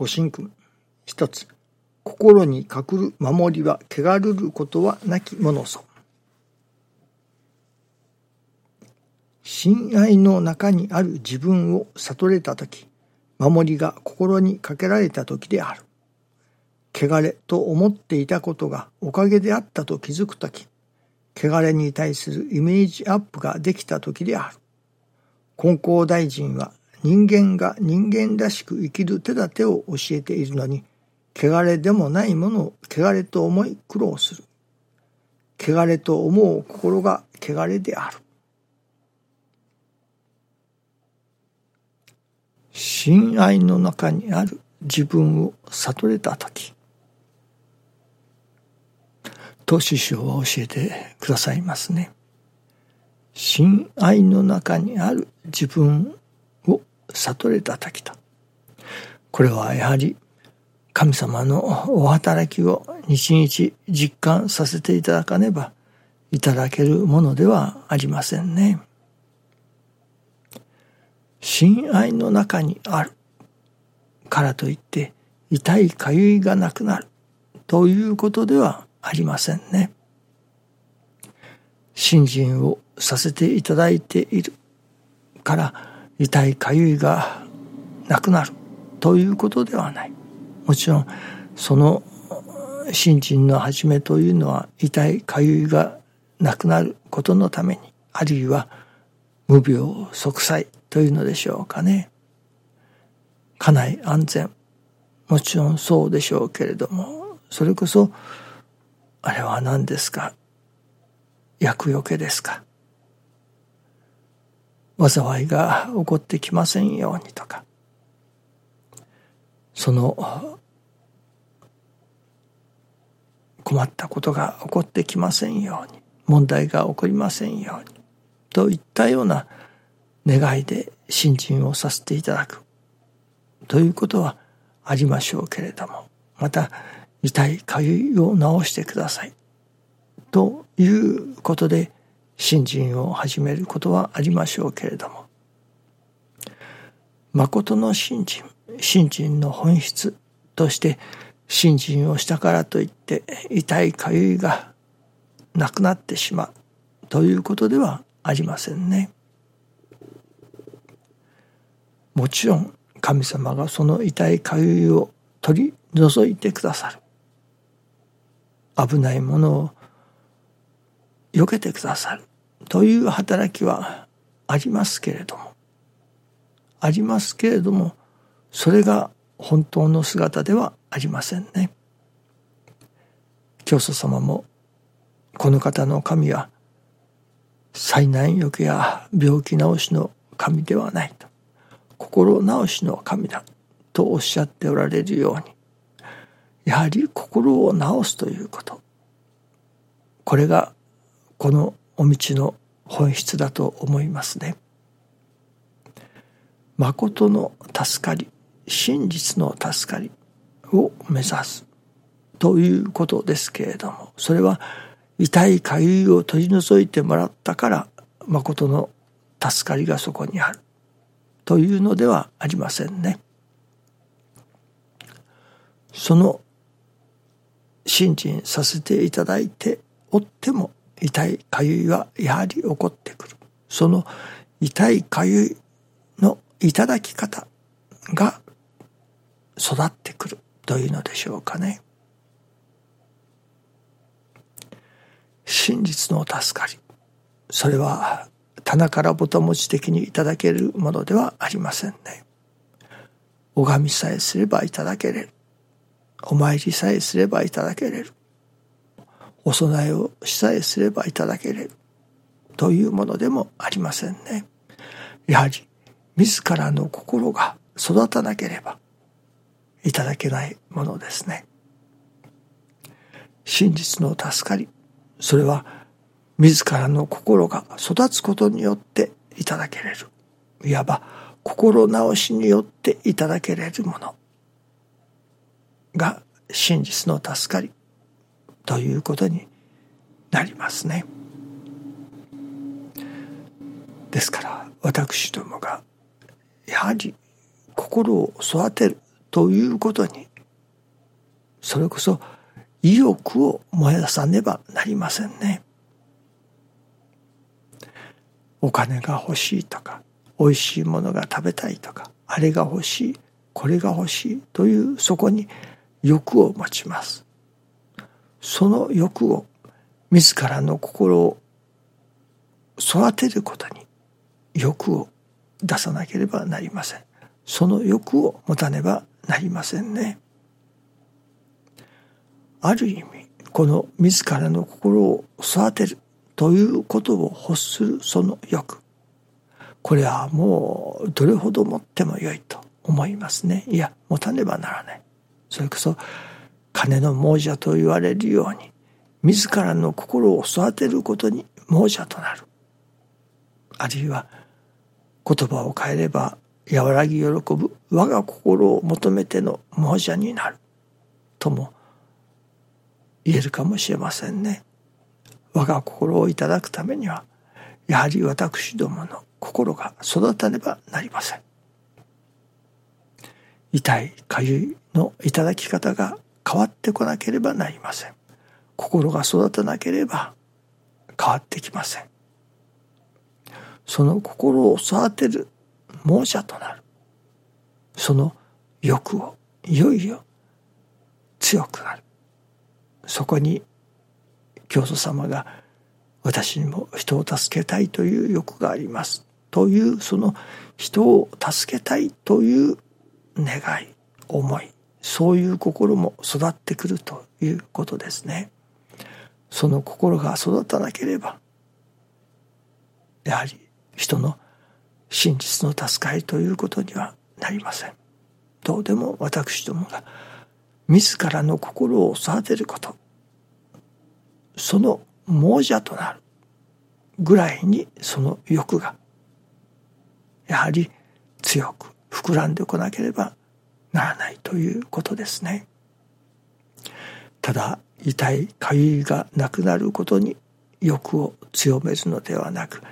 ご神君。一つ。心に隠る守りは汚るることはなきものぞ。親愛の中にある自分を悟れたとき、守りが心にかけられたときである。汚れと思っていたことがおかげであったと気づくとき、汚れに対するイメージアップができたときである。金光大臣は人間が人間らしく生きる手立てを教えているのに、汚れでもないものを汚れと思い苦労する。汚れと思う心が汚れである。親愛の中にある自分を悟れた時と師匠は教えてくださいますね。親愛の中にある自分悟れた時と。これはやはり神様のお働きを日々実感させていただかねばいただけるものではありませんね。親愛の中にあるからといって痛いかゆいがなくなるということではありませんね。信心をさせていただいているから痛いかゆいがなくなるということではない。もちろんその信心の始めというのは痛いかゆいがなくなることのためにあるいは無病息災というのでしょうかね。家内安全もちろんそうでしょうけれどもそれこそあれは何ですか？厄除けですか？災いが起こってきませんようにとか。その困ったことが起こってきませんように。問題が起こりませんように。といったような願いで信心をさせていただく。ということはありましょうけれども。また痛いかゆいを治してください。ということで信心を始めることはありましょうけれども。誠の信心信心の本質として信心をしたからといって痛いかゆいがなくなってしまうということではありませんね。もちろん神様がその痛いかゆいを取り除いてくださる。危ないものを避けてくださる。という働きはありますけれどもありますけれどもそれが本当の姿ではありませんね。教祖様もこの方の神は災難よけや病気治しの神ではないと心治しの神だとおっしゃっておられるようにやはり心を治すということこれがこのお道の本質だと思いますね。誠の助かり真実の助かりを目指すということですけれどもそれは痛いかゆいを取り除いてもらったから誠の助かりがそこにあるというのではありませんね。その信心させていただいておっても痛いかゆいはやはり起こってくる。その痛いかゆいのいただき方が育ってくるというのでしょうかね。真実の助かりそれは棚からぼたもち的にいただけるものではありませんね。拝みさえすればいただけれる。お参りさえすればいただけれる。お供えをしさえすればいただけれる。というものでもありませんね。やはり自らの心が育たなければいただけないものですね。真実の助かり、それは自らの心が育つことによっていただけれる。いわば心直しによっていただけれるものが真実の助かりということになりますね。ですから私どもがやはり心を育てるということにそれこそ意欲を燃やさねばなりませんね。お金が欲しいとか美味しいものが食べたいとかあれが欲しいこれが欲しいというそこに欲を持ちます。その欲を自らの心を育てることに欲を出さなければなりません。その欲を持たねばなりませんね。ある意味この自らの心を育てるということを欲するその欲これはもうどれほど持ってもよいと思いますねいや持たねばならないそれこそ金の亡者と言われるように自らの心を育てることに亡者となるあるいは言葉を変えれば和らぎ喜ぶ我が心を求めての亡者になるとも言えるかもしれませんね。我が心をいただくためにはやはり私どもの心が育たねばなりません。痛いかゆいのいただき方が変わってこなければなりません。心が育たなければ変わってきません。その心を育てる猛者となる。その欲をいよいよ強くなる。そこに教祖様が私にも人を助けたいという欲がありますというその人を助けたいという願い思いそういう心も育ってくるということですね。その心が育たなければやはり人の真実の助かりということにはなりません。どうでも私どもが自らの心を育てることその亡者となるぐらいにその欲がやはり強く膨らんでこなければならないということですね。ただ痛いかゆいがなくなることに欲を強めるのではなく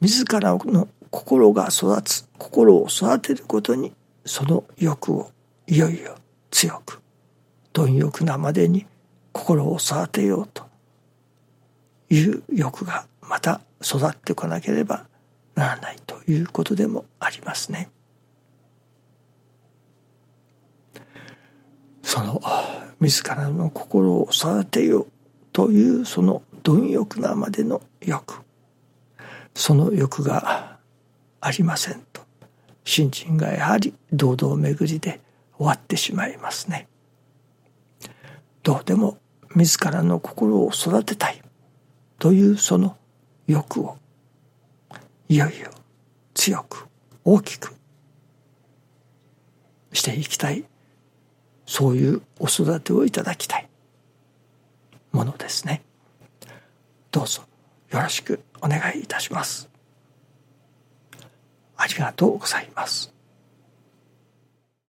自らの心が育つ心を育てることにその欲をいよいよ強く貪欲なまでに心を育てようという欲がまた育ってこなければならないということでもありますね。その自らの心を育てようというその貪欲なまでの欲その欲がありませんと新人がやはり堂々巡りで終わってしまいますね。どうでも自らの心を育てたいというその欲をいよいよ強く大きくしていきたいそういうお育てをいただきたいものですね。どうぞよろしくお願いいたします。ありがとうございます。